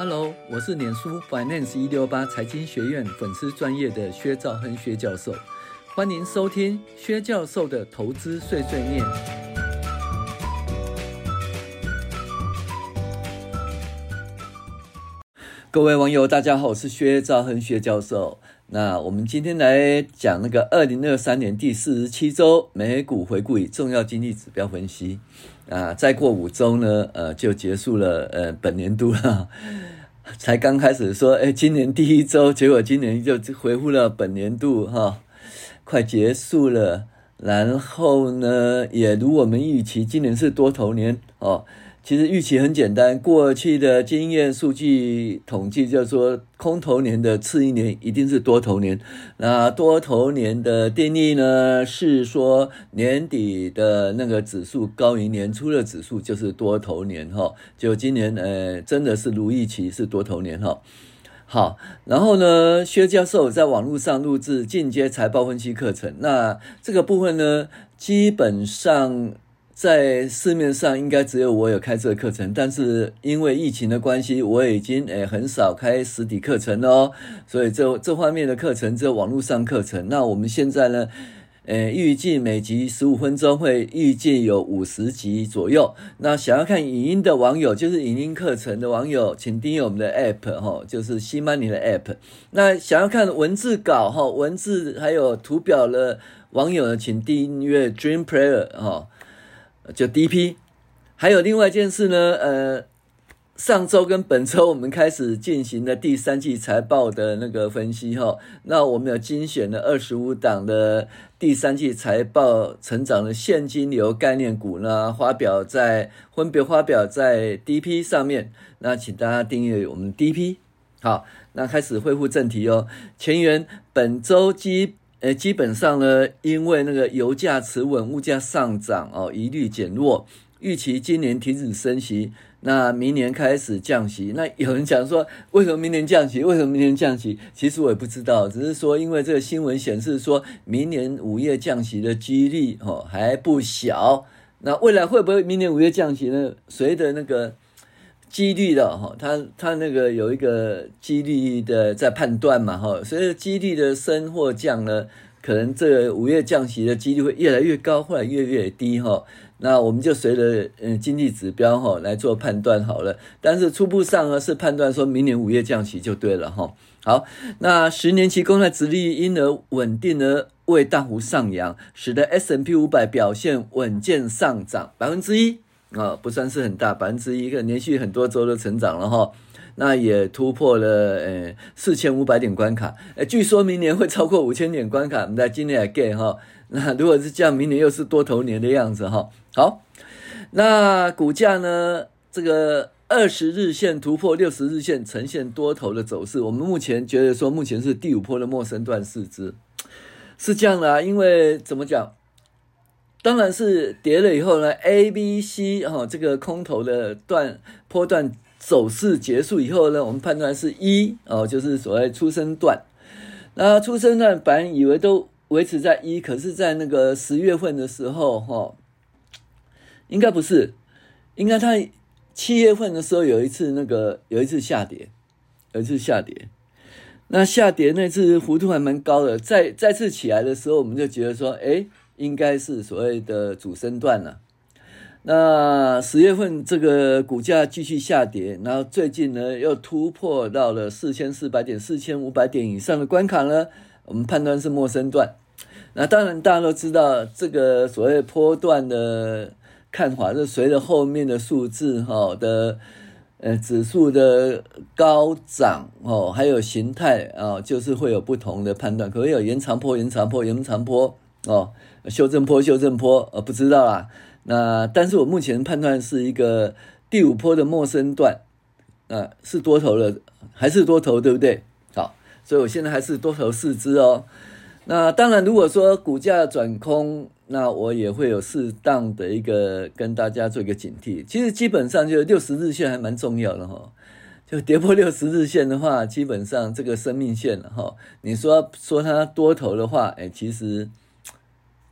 Hello，我是脸书 Finance 一六八财经学院粉丝专业的薛兆亨薛教授，欢迎收听薛教授的投资碎碎念。各位网友，大家好，我是薛兆亨薛教授。那我们今天来讲那个二零二三年第四十七周美股回顾与重要经济指标分析。啊，再过五周呢，呃，就结束了，呃，本年度了。才刚开始说，哎，今年第一周，结果今年就回复了本年度，哈，快结束了。然后呢，也如我们预期，今年是多头年，哦。其实预期很简单，过去的经验数据统计就是说，空头年的次一年一定是多头年。那多头年的定义呢，是说年底的那个指数高于年初的指数就是多头年哈。就今年呃，真的是如预期是多头年哈。好，然后呢，薛教授在网络上录制进阶财报分析课程，那这个部分呢，基本上。在市面上应该只有我有开这个课程，但是因为疫情的关系，我已经诶很少开实体课程了哦，所以这这方面的课程只有网络上课程。那我们现在呢，诶预计每集十五分钟，会预计有五十集左右。那想要看影音的网友，就是影音课程的网友，请订阅我们的 app 哈，就是西曼尼的 app。那想要看文字稿哈，文字还有图表的网友呢，请订阅 Dream Player 哈。就 DP，还有另外一件事呢，呃，上周跟本周我们开始进行了第三季财报的那个分析哈，那我们有精选了二十五档的第三季财报成长的现金流概念股呢，发表在分别发表在 DP 上面，那请大家订阅我们 DP。好，那开始恢复正题哦，前缘本周基。呃，基本上呢，因为那个油价持稳，物价上涨哦，疑虑减弱，预期今年停止升息，那明年开始降息。那有人讲说，为什么明年降息？为什么明年降息？其实我也不知道，只是说因为这个新闻显示说，明年五月降息的几率哦还不小。那未来会不会明年五月降息呢？随着那个。几率的哈，他他那个有一个几率的在判断嘛哈，所以几率的升或降呢，可能这个五月降息的几率会越来越高，或者越来越低哈。那我们就随着嗯经济指标哈来做判断好了。但是初步上呢是判断说明年五月降息就对了哈。好，那十年期公债殖利率因而稳定而未大幅上扬，使得 S n P 五百表现稳健上涨百分之一。啊、不算是很大，百分之一个连续很多周的成长了哈，那也突破了呃四千五百点关卡，呃，据说明年会超过五千点关卡，我们在今年也 get 哈，那如果是这样，明年又是多头年的样子哈。好，那股价呢，这个二十日线突破六十日线，呈现多头的走势。我们目前觉得说，目前是第五波的陌生段市值，是这样的啊，因为怎么讲？当然是跌了以后呢，A、B、C 哈，这个空头的段波段走势结束以后呢，我们判断是一哦，就是所谓出生段。那出生段本来以为都维持在一，可是，在那个十月份的时候哈，应该不是，应该它七月份的时候有一次那个有一次下跌，有一次下跌。那下跌那次幅度还蛮高的，再再次起来的时候，我们就觉得说，哎。应该是所谓的主升段了。那十月份这个股价继续下跌，然后最近呢又突破到了四千四百点、四千五百点以上的关卡呢，我们判断是末升段。那当然大家都知道，这个所谓波段的看法是随着后面的数字哈的呃指数的高涨哦，还有形态啊，就是会有不同的判断，可能有延长波、延长波、延长波哦。修正波，修正波，呃，不知道啊。那但是我目前判断是一个第五波的陌生段，呃，是多头了，还是多头，对不对？好，所以我现在还是多头四支哦。那当然，如果说股价转空，那我也会有适当的一个跟大家做一个警惕。其实基本上就六十日线还蛮重要的哈，就跌破六十日线的话，基本上这个生命线了哈。你说说它多头的话，哎，其实。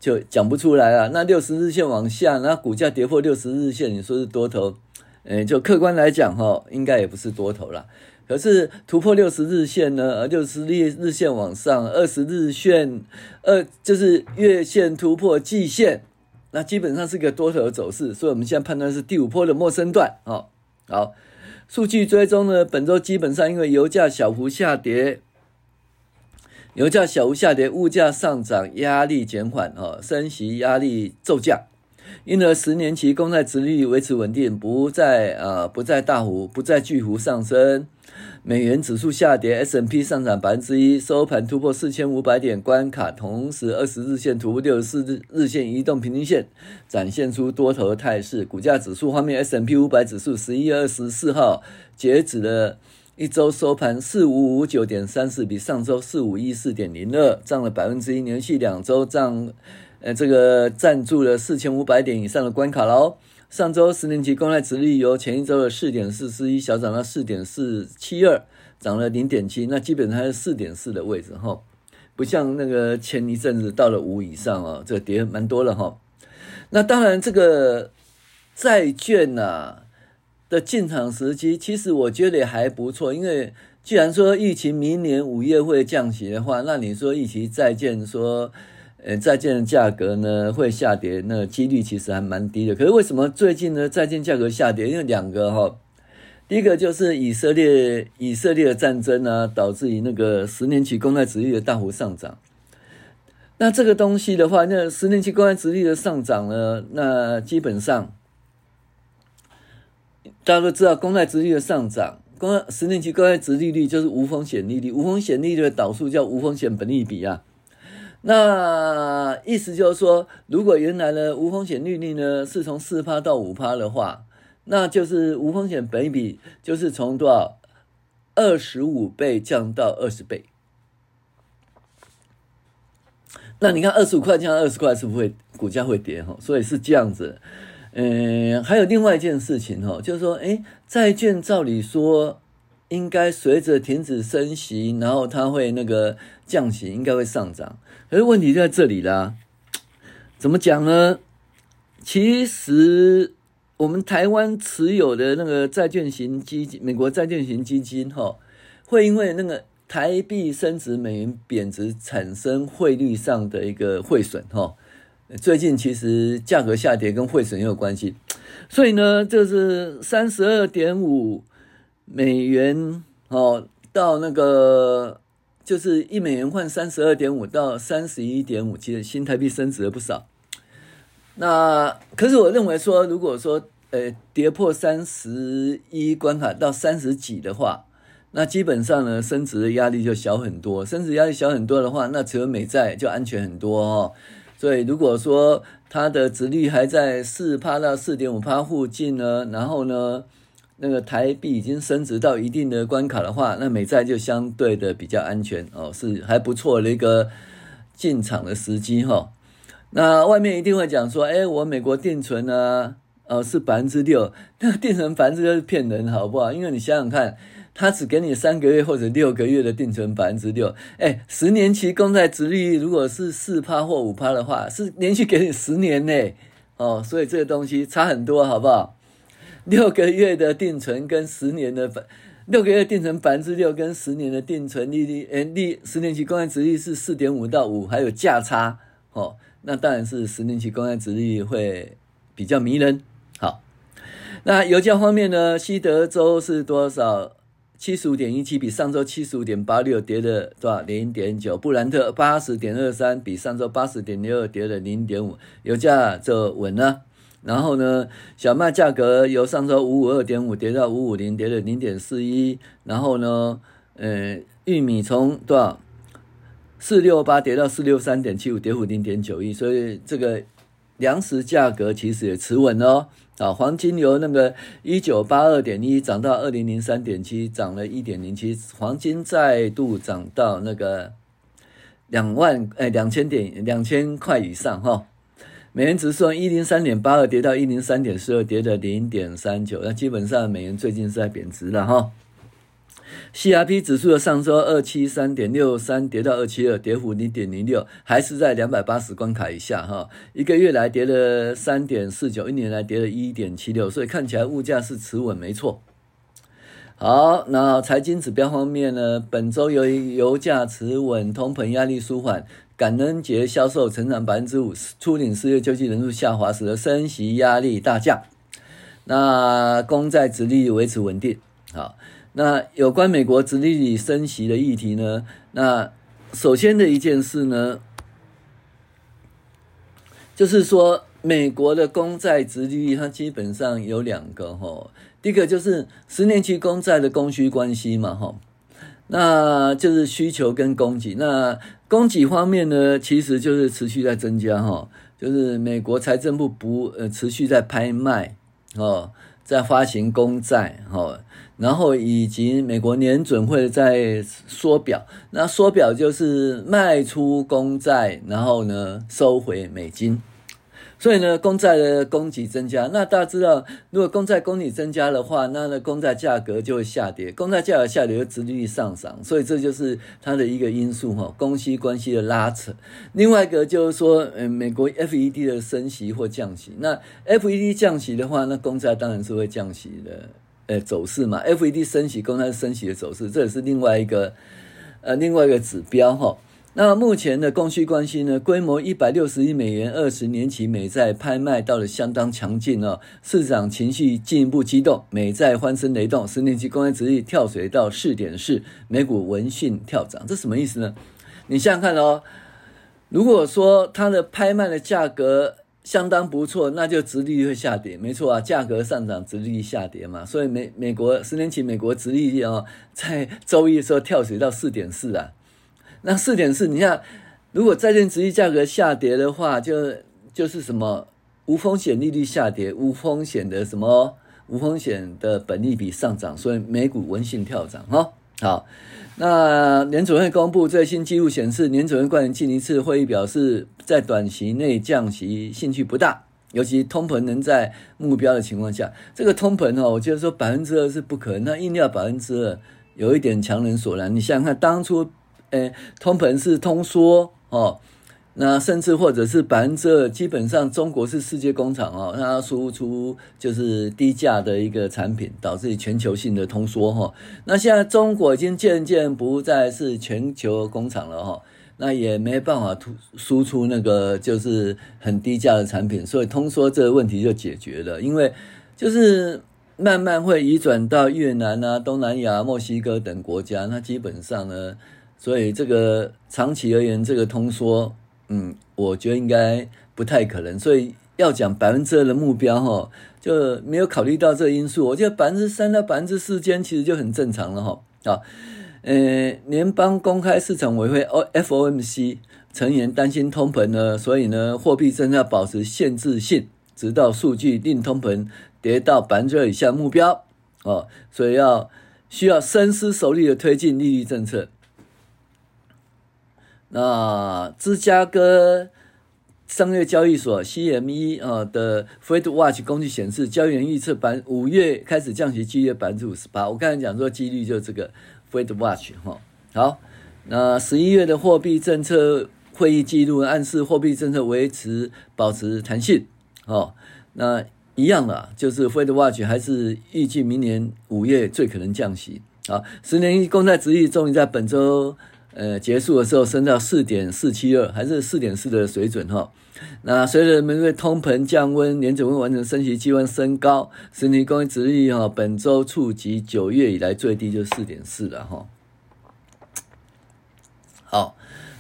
就讲不出来了。那六十日线往下，那股价跌破六十日线，你说是多头，嗯，就客观来讲哈，应该也不是多头了。可是突破六十日线呢，而六十日日线往上，二十日线，二就是月线突破季线，那基本上是个多头走势。所以我们现在判断是第五波的末升段。哦，好，数据追踪呢，本周基本上因为油价小幅下跌，油价小幅下跌，物价上涨压力减缓，哦，升息压力骤降。因而十年期公债殖率维持稳定，不再啊不再大幅不再巨幅上升。美元指数下跌，S&P 上涨百分之一，收盘突破四千五百点关卡，同时二十日线突破六十四日日线移动平均线，展现出多头态势。股价指数方面，S&P 五百指数十一月二十四号截止了一周收盘四五五九点三四，比上周四五一四点零二涨了百分之一，连续两周涨。呃，这个站住了四千五百点以上的关卡喽。上周十年期公债殖利率由前一周的四点四四一小涨到四点四七二，涨了零点七，那基本上是四点四的位置哈，不像那个前一阵子到了五以上哦，这跌蛮多了哈。那当然，这个债券呐、的进场时机，其实我觉得也还不错，因为既然说预期明年五月会降息的话，那你说预期债券说。呃，债券的价格呢会下跌，那几率其实还蛮低的。可是为什么最近呢债券价格下跌？因为两个哈，第一个就是以色列以色列的战争啊，导致于那个十年期公债殖率的大幅上涨。那这个东西的话，那十年期公债殖率的上涨呢，那基本上大家都知道，公债殖利率的上涨，公十年期公债殖利率就是无风险利率，无风险利率的导数叫无风险本利比啊。那意思就是说，如果原来的无风险利率呢是从四趴到五趴的话，那就是无风险本利比就是从多少二十五倍降到二十倍。那你看二十五块降二十块，是不是会股价会跌哈？所以是这样子。嗯，还有另外一件事情哦，就是说，哎，债券照理说。应该随着停止升息，然后它会那个降息，应该会上涨。可是问题就在这里啦，怎么讲呢？其实我们台湾持有的那个债券型基金，美国债券型基金，哈，会因为那个台币升值、美元贬值产生汇率上的一个汇损，哈。最近其实价格下跌跟汇损也有关系，所以呢，就是三十二点五。美元哦，到那个就是一美元换三十二点五到三十一点五，其实新台币升值了不少。那可是我认为说，如果说呃跌破三十一关卡到三十几的话，那基本上呢升值的压力就小很多。升值压力小很多的话，那持有美债就安全很多哦。所以如果说它的殖利率还在四趴到四点五趴附近呢，然后呢，那个台币已经升值到一定的关卡的话，那美债就相对的比较安全哦，是还不错的一个进场的时机哈、哦。那外面一定会讲说，哎，我美国定存呢，哦是百分之六，那定存百分之六是骗人，好不好？因为你想想看，他只给你三个月或者六个月的定存百分之六，哎，十年期公债殖利率如果是四趴或五趴的话，是连续给你十年呢，哦，所以这个东西差很多，好不好？六个月的定存跟十年的百，六个月定存百分之六跟十年的定存利率，诶，利十年期公债殖利率是四点五到五，还有价差，哦，那当然是十年期公债殖利率会比较迷人。好，那油价方面呢，西德州是多少？七十五点一七，比上周七十五点八六跌了多少？零点九。布兰特八十点二三，比上周八十点六二跌了零点五，油价就稳了。然后呢，小麦价格由上周五五二点五跌到五五零，跌了零点四一。然后呢，呃，玉米从多少四六八跌到四六三点七五，跌幅零点九一。所以这个粮食价格其实也持稳哦。啊，黄金由那个一九八二点一涨到二零零三点七，涨了一点零七。黄金再度涨到那个两万哎两千点两千块以上哈。美元指数一零三点八二跌到一零三点四二，跌了零点三九。那基本上美元最近是在贬值了哈。CRP 指数的上周二七三点六三跌到二七二，跌幅零点零六，还是在两百八十关卡以下哈。一个月来跌了三点四九，一年来跌了一点七六，所以看起来物价是持稳，没错。好，那财经指标方面呢？本周由于油价持稳，通膨压力舒缓，感恩节销售成长百分之五，初领失业救济人数下滑，使得升息压力大降。那公债殖利率维持稳定。好，那有关美国殖利率升息的议题呢？那首先的一件事呢，就是说美国的公债殖利率它基本上有两个哈。第一个就是十年期公债的供需关系嘛，哈，那就是需求跟供给。那供给方面呢，其实就是持续在增加，哈，就是美国财政部不呃持续在拍卖，哦，在发行公债，哈，然后以及美国联准会在缩表，那缩表就是卖出公债，然后呢收回美金。所以呢，公债的供给增加，那大家知道，如果公债供给增加的话，那呢，公债价格就会下跌，公债价格下跌，殖利率上涨，所以这就是它的一个因素哈，供需关系的拉扯。另外一个就是说，嗯，美国 FED 的升息或降息，那 FED 降息的话，那公债当然是会降息的，呃，走势嘛。FED 升息，公开升息的走势，这也是另外一个，呃，另外一个指标哈。那目前的供需关系呢？规模一百六十亿美元，二十年期美债拍卖到了相当强劲哦，市场情绪进一步激动，美债欢声雷动，十年期公开殖利率跳水到四点四，美股闻讯跳涨，这什么意思呢？你想想看哦，如果说它的拍卖的价格相当不错，那就殖利率会下跌，没错啊，价格上涨，殖利率下跌嘛，所以美美国十年期美国殖利率哦，在周一的时候跳水到四点四啊。那四点四，你看，如果债券殖利率价格下跌的话，就就是什么无风险利率下跌，无风险的什么无风险的本利比上涨，所以美股闻讯跳涨哈。好，那联储会公布最新记录显示，联储会官员近一次会议表示，在短期内降息兴趣不大，尤其通膨能在目标的情况下，这个通膨哦，我觉得说百分之二是不可能，那硬要百分之二，有一点强人所难。你想想看，当初。诶，通膨是通缩哦，那甚至或者是百分之二，基本上中国是世界工厂哦，它输出就是低价的一个产品，导致全球性的通缩哈。那现在中国已经渐渐不再是全球工厂了哈，那也没办法突输出那个就是很低价的产品，所以通缩这个问题就解决了，因为就是慢慢会移转到越南啊、东南亚、墨西哥等国家，那基本上呢。所以这个长期而言，这个通缩，嗯，我觉得应该不太可能。所以要讲百分之二的目标，哈，就没有考虑到这个因素。我觉得百分之三到百分之四间其实就很正常了，哈。啊，呃，联邦公开市场委员会 （FOMC） 成员担心通膨呢，所以呢，货币政策保持限制性，直到数据令通膨跌到百分之二以下目标。哦，所以要需要深思熟虑的推进利率政策。那芝加哥商业交易所 CME 啊的 Fed Watch 工具显示，交易员预测百五月开始降息几率百分之五十八。我刚才讲说几率就这个 Fed Watch 哈。好，那十一月的货币政策会议记录暗示货币政策维持保持弹性哦。那一样的，就是 Fed Watch 还是预计明年五月最可能降息。啊，十年一公债殖利率终于在本周。呃，结束的时候升到四点四七二，还是四点四的水准哈。那随着人们对通膨降温，年准会完成升息机会升高，十年公债殖率哈，本周触及九月以来最低就四点四了哈。好，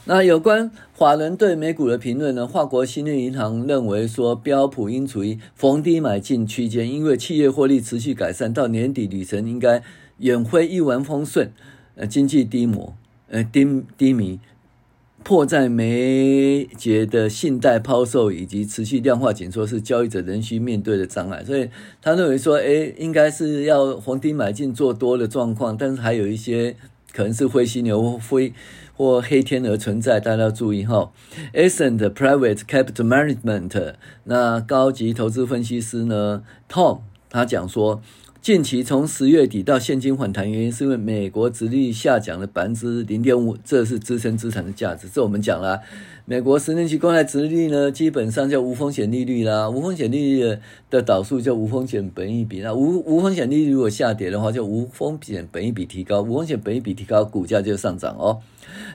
那有关法人对美股的评论呢？法国兴业银行认为说，标普应处于逢低买进区间，因为企业获利持续改善，到年底旅程应该远非一帆风顺，呃，经济低迷。呃，低低迷，迫在眉睫的信贷抛售以及持续量化紧缩是交易者仍需面对的障碍，所以他认为说，诶，应该是要逢低买进做多的状况，但是还有一些可能是灰犀牛灰或黑天鹅存在，大家要注意哈。Ascent Private Capital Management 那高级投资分析师呢，Tom 他讲说。近期从十月底到现金反弹，原因是因为美国殖利率下降了百分之零点五，这是支撑资产的价值。这我们讲了，美国十年期公债殖利率呢，基本上叫无风险利率啦，无风险利率的导数叫无风险本益比。那无无风险利率如果下跌的话，就无风险本益比提高，无风险本益比提高，股价就上涨哦。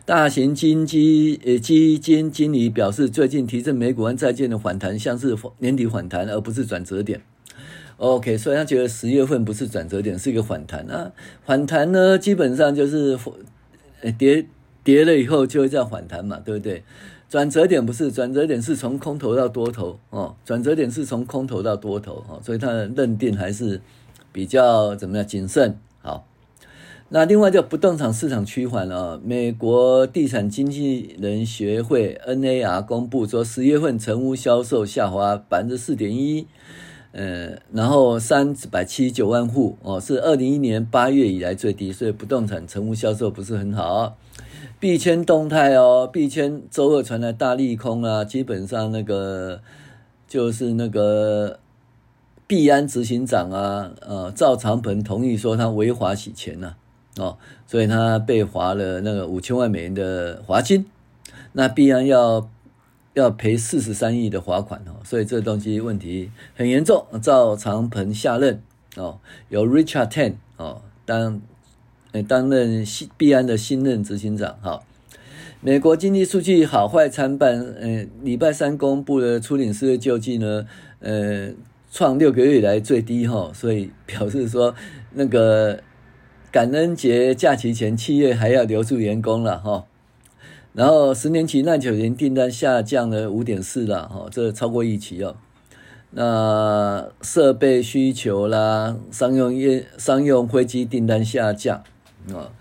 大型金基呃基金经理表示，最近提振美股和债券的反弹，像是年底反弹，而不是转折点。OK，所以他觉得十月份不是转折点，是一个反弹啊。反弹呢，基本上就是跌跌了以后就会这样反弹嘛，对不对？转折点不是，转折点是从空头到多头哦。转折点是从空头到多头哦，所以他的认定还是比较怎么样谨慎。好，那另外就不动产市场趋缓了。美国地产经纪人协会 NAR 公布说，十月份成屋销售下滑百分之四点一。呃，然后三百七十九万户哦，是二零一一年八月以来最低，所以不动产成屋销售不是很好。币圈动态哦，币圈周二传来大利空啊，基本上那个就是那个币安执行长啊，呃，赵长鹏同意说他违法洗钱呐、哦，所以他被罚了那个五千万美元的罚金，那币安要。要赔四十三亿的罚款哦，所以这东西问题很严重。赵长鹏下任哦，由 Richard Ten 哦当呃担任币安的新任执行长。哈，美国经济数据好坏参半。呃，礼拜三公布的初领失业救济呢，呃，创六个月以来最低哈，所以表示说那个感恩节假期前企业还要留住员工了哈。然后十年期耐久型订单下降了五点四了，哈，这超过预期哦。那设备需求啦，商用业商用飞机订单下降啊，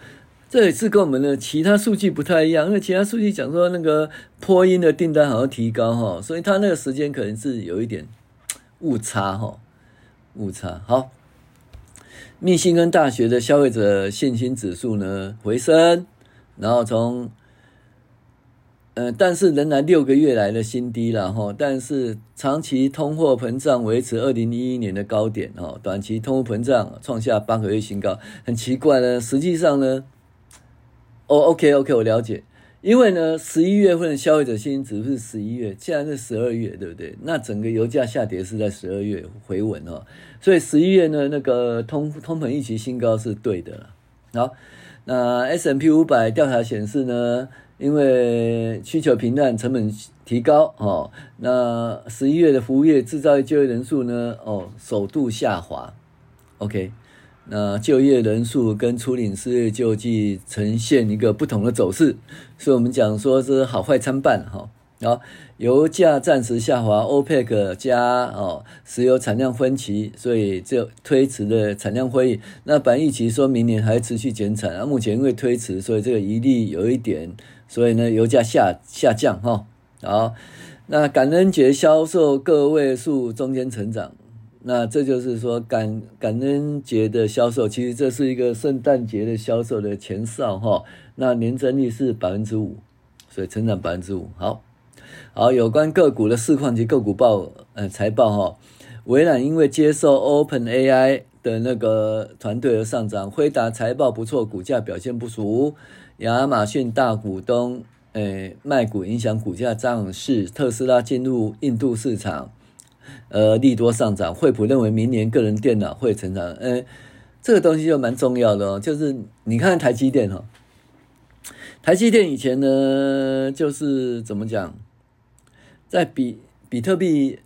这也是跟我们的其他数据不太一样，因为其他数据讲说那个波音的订单好像提高哈，所以它那个时间可能是有一点误差哈，误差。好，密西根大学的消费者信心指数呢回升，然后从呃，但是仍然六个月来的新低了哈。但是长期通货膨胀维持二零一一年的高点哦，短期通货膨胀创下八个月新高，很奇怪呢。实际上呢，哦，OK OK，我了解，因为呢，十一月份的消费者信心指数是十一月，现在是十二月，对不对？那整个油价下跌是在十二月回稳哦，所以十一月呢，那个通通膨预期新高是对的。好，那 S&P 五百调查显示呢。因为需求平淡，成本提高，哦，那十一月的服务业、制造业就业人数呢，哦，首度下滑，OK，那就业人数跟初领失业救济呈现一个不同的走势，所以我们讲说是好坏参半，哈，然后油价暂时下滑，OPEC 加哦，石油产量分歧，所以就推迟了产量会议。那本预期说明年还持续减产，啊，目前因为推迟，所以这个疑虑有一点。所以呢，油价下下降哈，好，那感恩节销售个位数中间成长，那这就是说感感恩节的销售，其实这是一个圣诞节的销售的前哨哈，那年增率是百分之五，所以成长百分之五，好，好，有关个股的市况及个股报呃财报哈，微软因为接受 OpenAI 的那个团队而上涨，辉达财报不错，股价表现不俗。亚马逊大股东，诶，卖股影响股价涨势。特斯拉进入印度市场，呃，利多上涨。惠普认为明年个人电脑会成长，诶，这个东西就蛮重要的哦。就是你看台积电哈，台积电以前呢，就是怎么讲，在比比特币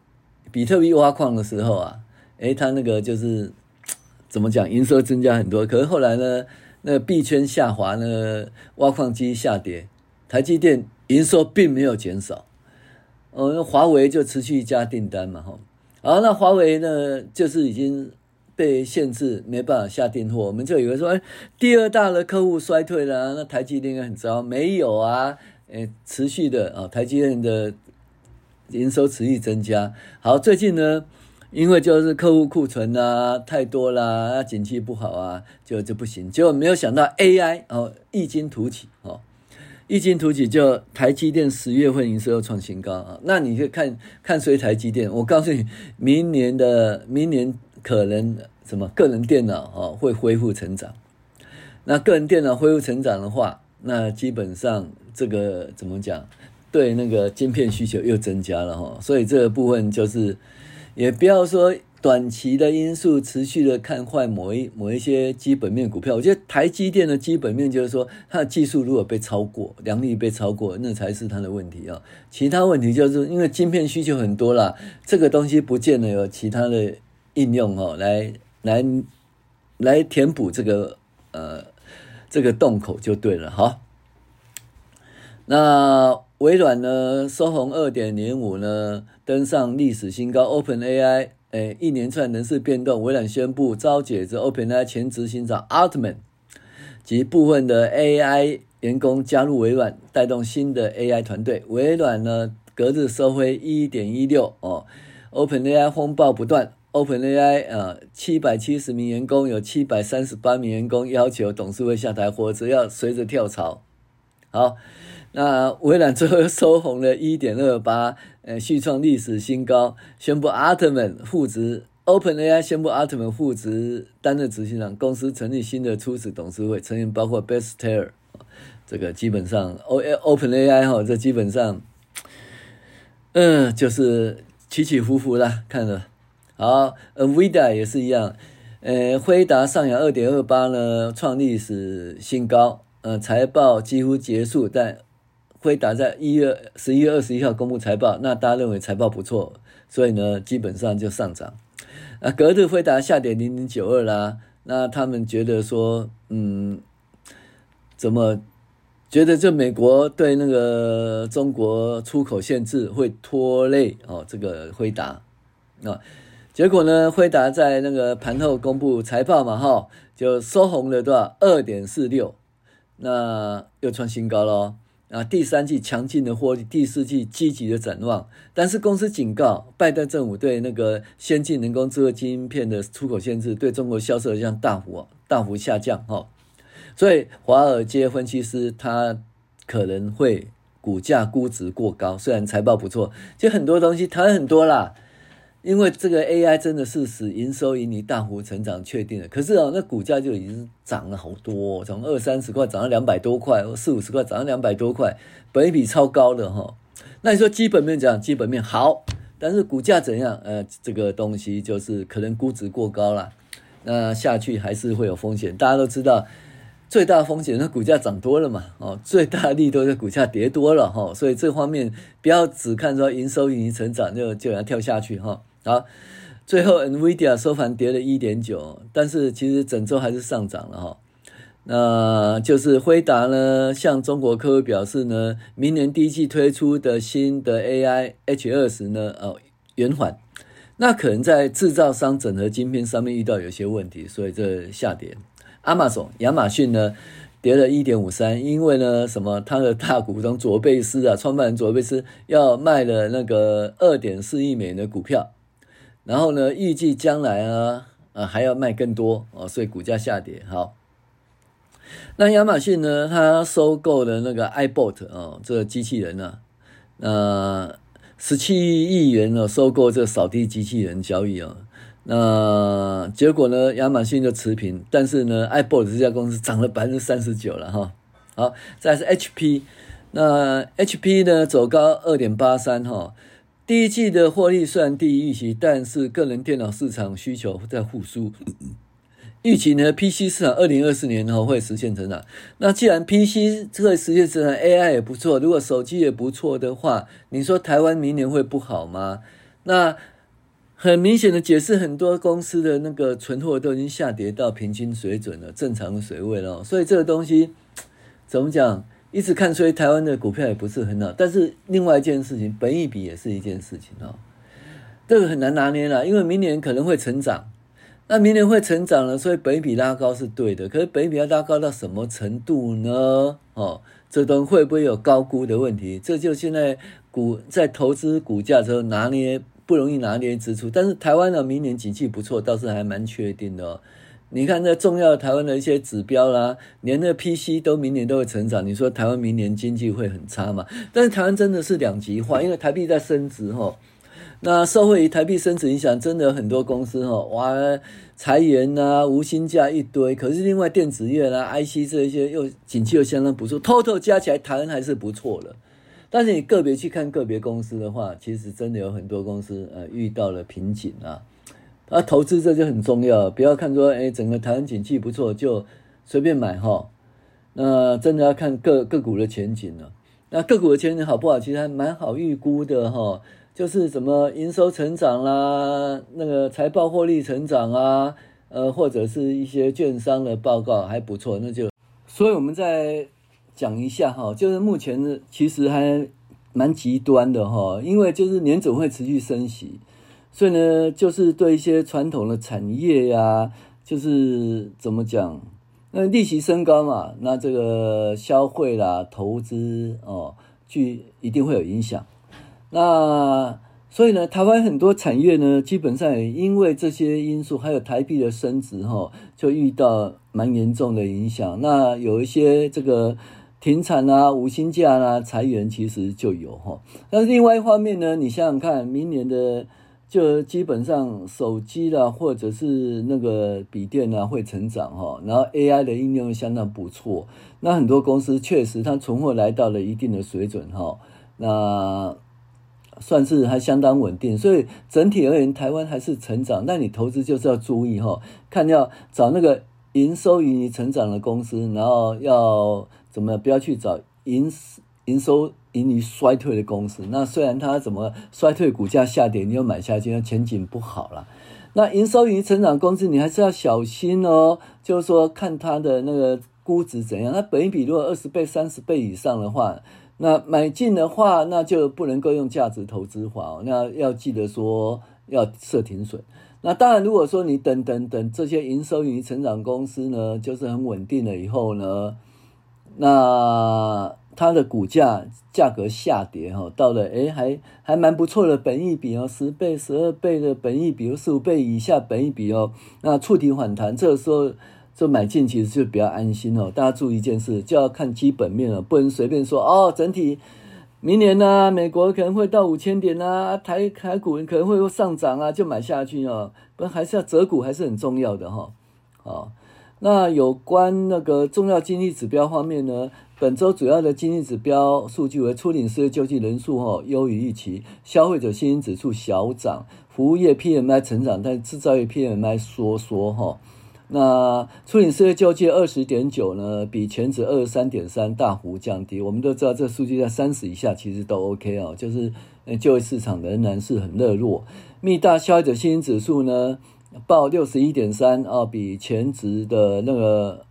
比特币挖矿的时候啊，诶，它那个就是怎么讲，营收增加很多。可是后来呢？那币圈下滑呢，挖矿机下跌，台积电营收并没有减少，呃，那华为就持续加订单嘛，哈，好，那华为呢，就是已经被限制，没办法下订货，我们就以为说，哎，第二大的客户衰退了，那台积电应该很糟，没有啊，诶，持续的啊，台积电的营收持续增加，好，最近呢。因为就是客户库存啊太多啦，啊，景气不好啊，就就不行。结果没有想到 AI 哦，异军突起哦，异军突起就台积电十月份营收又创新高啊。那你就看看谁台积电，我告诉你，明年的明年可能什么个人电脑哦会恢复成长。那个人电脑恢复成长的话，那基本上这个怎么讲？对那个晶片需求又增加了哈，所以这个部分就是也不要说。短期的因素持续的看坏某一某一些基本面股票，我觉得台积电的基本面就是说，它的技术如果被超过，良率被超过，那才是它的问题啊。其他问题就是因为晶片需求很多啦，这个东西不见得有其他的应用哦，来来来填补这个呃这个洞口就对了。好，那微软呢，收红二点零五呢，登上历史新高，OpenAI。诶，一连串人事变动，微软宣布招解职 OpenAI 前执行长 Altman 及部分的 AI 员工加入微软，带动新的 AI 团队。微软呢，隔日收回一点一六哦。OpenAI 风暴不断，OpenAI 呃七百七十名员工，有七百三十八名员工要求董事会下台，或者要随着跳槽。好。那微软最后收红了一点二八，呃，续创历史新高，宣布 Altman 复职，OpenAI 宣布 Altman 复职担任执行长，公司成立新的初始董事会，成员包括 Beth Taylor，这个基本上 O OpenAI 哈，这基本上，嗯，就是起起伏伏啦，看了，好，NVIDIA 也是一样，呃，辉达上扬二点二八呢，创历史新高，呃，财报几乎结束，但辉达在一月十一月二十一号公布财报，那大家认为财报不错，所以呢，基本上就上涨。啊，隔日辉达下跌零点九二啦。那他们觉得说，嗯，怎么觉得这美国对那个中国出口限制会拖累哦？这个辉达啊，结果呢，辉达在那个盘后公布财报嘛，哈，就收红了多少？二点四六，那又创新高喽。啊，第三季强劲的获利，第四季积极的展望，但是公司警告，拜登政府对那个先进人工智慧晶片的出口限制，对中国销售将大幅大幅下降哈，所以华尔街分析师他可能会股价估值过高，虽然财报不错，就很多东西谈很多啦。因为这个 AI 真的是使营收盈利大幅成长确定了，可是哦，那股价就已经涨了好多，从二三十块涨到两百多块，四五十块涨到两百多块，本益比超高的哈。那你说基本面讲基本面好，但是股价怎样？呃，这个东西就是可能估值过高了，那下去还是会有风险。大家都知道，最大风险那股价涨多了嘛，哦，最大利都是股价跌多了哈，所以这方面不要只看说营收盈利成长就就要跳下去哈。好，最后 NVIDIA 收盘跌了一点九，但是其实整周还是上涨了哈。那就是辉达呢，向中国客户表示呢，明年第一季推出的新的 AI H20 呢，哦，延缓，那可能在制造商整合晶片上面遇到有些问题，所以这下跌。Amazon 亚马逊呢，跌了一点五三，因为呢，什么，他的大股东卓贝斯啊，创办人卓贝斯要卖了那个二点四亿美元的股票。然后呢，预计将来啊，啊还要卖更多哦，所以股价下跌。好，那亚马逊呢，它收购了那个 iBot 哦，这个机器人呢，那十七亿元呢，收购这个扫地机器人交易啊，那结果呢，亚马逊就持平，但是呢，iBot 这家公司涨了百分之三十九了哈。好，再是 HP，那 HP 呢走高二点八三哈。第一季的获利虽然低于预期，但是个人电脑市场需求在复苏。预期呢，PC 市场二零二四年后会实现成长。那既然 PC 这个实现成长，AI 也不错，如果手机也不错的话，你说台湾明年会不好吗？那很明显的解释，很多公司的那个存货都已经下跌到平均水准了，正常的水位了。所以这个东西怎么讲？一直看，所以台湾的股票也不是很好。但是另外一件事情，本益比也是一件事情哦，这个很难拿捏了，因为明年可能会成长，那明年会成长了，所以本益比拉高是对的。可是本益比要拉高到什么程度呢？哦，这都会不会有高估的问题？这就现在股在投资股价的时候拿捏不容易拿捏之处。但是台湾的明年景气不错，倒是还蛮确定的哦。你看，那重要的台湾的一些指标啦，连那 PC 都明年都会成长。你说台湾明年经济会很差吗？但是台湾真的是两极化，因为台币在升值哈。那受惠于台币升值影响，真的有很多公司哈，哇，裁员啊，无薪假一堆。可是另外电子业啦、IC 这一些又景气又相当不错，total 加起来台湾还是不错的。但是你个别去看个别公司的话，其实真的有很多公司呃遇到了瓶颈啊。啊，投资这就很重要，不要看说哎，整个台湾景气不错就随便买哈。那真的要看个个股的前景了。那个股的前景好不好，其实还蛮好预估的哈。就是什么营收成长啦，那个财报获利成长啊，呃，或者是一些券商的报告还不错，那就，所以我们再讲一下哈，就是目前其实还蛮极端的哈，因为就是年总会持续升息，所以呢，就是对一些传统的产业呀，就是怎么讲，那利息升高嘛，那这个消费啦、投资哦，就一定会有影响。那所以呢，台湾很多产业呢，基本上也因为这些因素，还有台币的升值，哈，就遇到蛮严重的影响。那有一些这个停产啊、无薪假啊、裁员，其实就有哈。但是另外一方面呢，你想想看，明年的就基本上手机啦，或者是那个笔电啊，会成长哈。然后 AI 的应用相当不错，那很多公司确实它存货来到了一定的水准哈。那算是还相当稳定，所以整体而言，台湾还是成长。但你投资就是要注意哈，看要找那个营收盈余成长的公司，然后要怎么不要去找营营收盈余衰退的公司。那虽然它怎么衰退，股价下跌，你又买下去，那前景不好了。那营收盈余成长公司，你还是要小心哦。就是说，看它的那个估值怎样。那本一比如果二十倍、三十倍以上的话。那买进的话，那就不能够用价值投资法哦。那要记得说要设停损。那当然，如果说你等等等这些营收与成长公司呢，就是很稳定了以后呢，那它的股价价格下跌哈，到了诶还还蛮不错的本益比哦，十倍、十二倍的本益比，十五倍以下本益比哦，那触底反弹，这个时候。这买进其实就比较安心哦，大家注意一件事，就要看基本面了，不能随便说哦。整体明年呢、美国可能会到五千点啊，台台股可能会上涨啊，就买下去哦。不，还是要择股还是很重要的哈、哦。好，那有关那个重要经济指标方面呢，本周主要的经济指标数据为：初领失业救济人数哈优于预期，消费者信心指数小涨，服务业 PMI 成长，但制造业 PMI 缩缩哈。那初领失业救济二十点九呢，比前值二十三点三大幅降低。我们都知道这数据在三十以下其实都 OK 哦，就是就业市场仍然是很热络。密大消费者信心指数呢报六十一点三啊，比前值的那个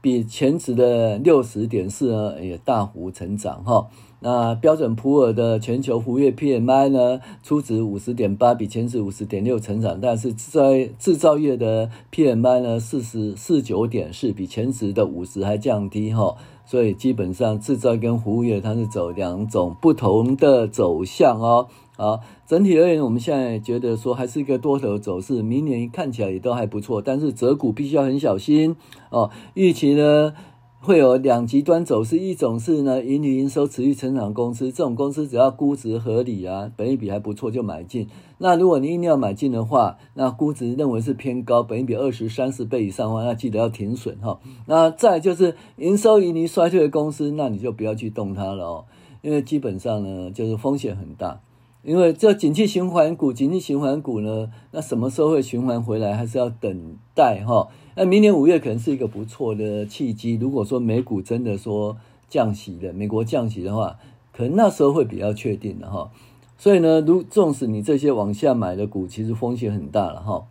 比前值的六十点四呢也大幅成长哈。那标准普尔的全球服务业 PMI 呢，初值五十点八，比前值五十点六成长，但是在制造业的 PMI 呢，四十四九点四，比前值的五十还降低哈，所以基本上制造跟服务业它是走两种不同的走向哦。好，整体而言，我们现在觉得说还是一个多头走势，明年看起来也都还不错，但是择股必须要很小心哦。预期呢？会有两极端走势，一种是呢，盈余营收持续成长公司，这种公司只要估值合理啊，本益比还不错就买进。那如果你一定要买进的话，那估值认为是偏高，本益比二十三十倍以上的话，那记得要停损哈。那再就是营收盈余衰退的公司，那你就不要去动它了哦，因为基本上呢，就是风险很大。因为这景气循环股，景气循环股呢，那什么时候会循环回来，还是要等待哈。那明年五月可能是一个不错的契机。如果说美股真的说降息的，美国降息的话，可能那时候会比较确定的哈。所以呢，如纵使你这些往下买的股，其实风险很大了哈。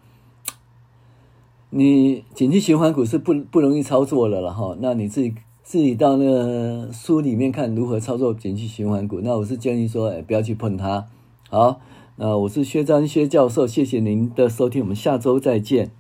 你景气循环股是不不容易操作的了哈。那你自己。自己到那个书里面看如何操作景气循环股，那我是建议说，哎，不要去碰它。好，那我是薛章薛教授，谢谢您的收听，我们下周再见。